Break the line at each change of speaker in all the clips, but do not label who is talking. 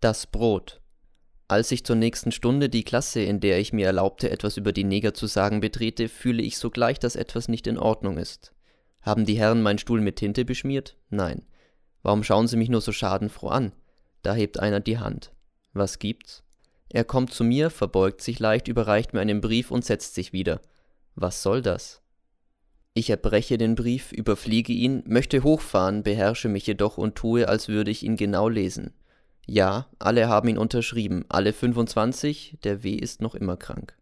Das Brot. Als ich zur nächsten Stunde die Klasse, in der ich mir erlaubte, etwas über die Neger zu sagen, betrete, fühle ich sogleich, dass etwas nicht in Ordnung ist. Haben die Herren meinen Stuhl mit Tinte beschmiert? Nein. Warum schauen sie mich nur so schadenfroh an? Da hebt einer die Hand. Was gibt's? Er kommt zu mir, verbeugt sich leicht, überreicht mir einen Brief und setzt sich wieder. Was soll das? Ich erbreche den Brief, überfliege ihn, möchte hochfahren, beherrsche mich jedoch und tue, als würde ich ihn genau lesen. Ja, alle haben ihn unterschrieben, alle 25, der W ist noch immer krank.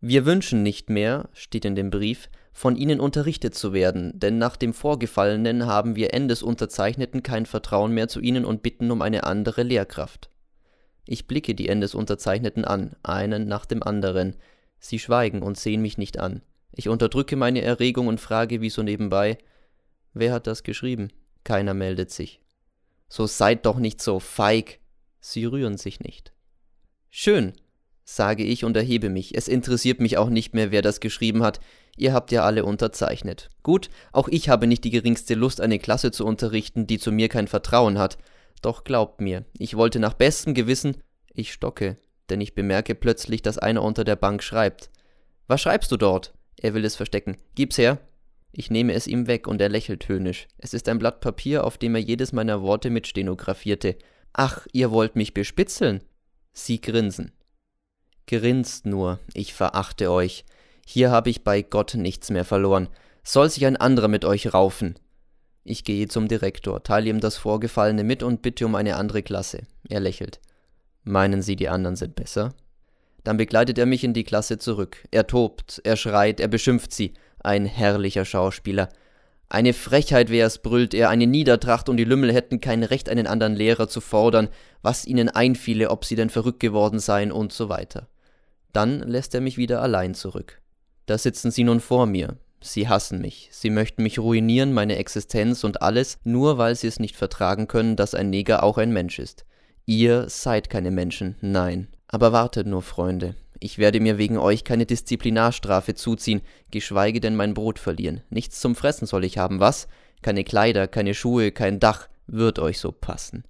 Wir wünschen nicht mehr, steht in dem Brief, von Ihnen unterrichtet zu werden, denn nach dem Vorgefallenen haben wir Endesunterzeichneten kein Vertrauen mehr zu Ihnen und bitten um eine andere Lehrkraft. Ich blicke die Endesunterzeichneten an, einen nach dem anderen. Sie schweigen und sehen mich nicht an. Ich unterdrücke meine Erregung und frage wie so nebenbei, wer hat das geschrieben? Keiner meldet sich. So seid doch nicht so feig. Sie rühren sich nicht. Schön, sage ich und erhebe mich. Es interessiert mich auch nicht mehr, wer das geschrieben hat. Ihr habt ja alle unterzeichnet. Gut, auch ich habe nicht die geringste Lust, eine Klasse zu unterrichten, die zu mir kein Vertrauen hat. Doch glaubt mir, ich wollte nach bestem Gewissen. Ich stocke, denn ich bemerke plötzlich, dass einer unter der Bank schreibt. Was schreibst du dort? Er will es verstecken. Gib's her. Ich nehme es ihm weg und er lächelt höhnisch. Es ist ein Blatt Papier, auf dem er jedes meiner Worte mit stenografierte. Ach, ihr wollt mich bespitzeln? Sie grinsen. Grinst nur, ich verachte euch. Hier habe ich bei Gott nichts mehr verloren. Soll sich ein anderer mit euch raufen. Ich gehe zum Direktor, teile ihm das Vorgefallene mit und bitte um eine andere Klasse. Er lächelt. Meinen Sie, die anderen sind besser? Dann begleitet er mich in die Klasse zurück. Er tobt, er schreit, er beschimpft sie. Ein herrlicher Schauspieler. Eine Frechheit wär's, brüllt er, eine Niedertracht und die Lümmel hätten kein Recht, einen anderen Lehrer zu fordern, was ihnen einfiele, ob sie denn verrückt geworden seien und so weiter. Dann lässt er mich wieder allein zurück. Da sitzen sie nun vor mir. Sie hassen mich. Sie möchten mich ruinieren, meine Existenz und alles, nur weil sie es nicht vertragen können, dass ein Neger auch ein Mensch ist. Ihr seid keine Menschen, nein. Aber wartet nur, Freunde. Ich werde mir wegen euch keine Disziplinarstrafe zuziehen, geschweige denn mein Brot verlieren. Nichts zum Fressen soll ich haben, was? Keine Kleider, keine Schuhe, kein Dach, wird euch so passen.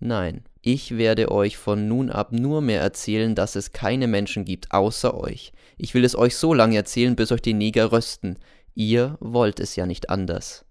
Nein, ich werde euch von nun ab nur mehr erzählen, dass es keine Menschen gibt außer euch. Ich will es euch so lange erzählen, bis euch die Neger rösten. Ihr wollt es ja nicht anders.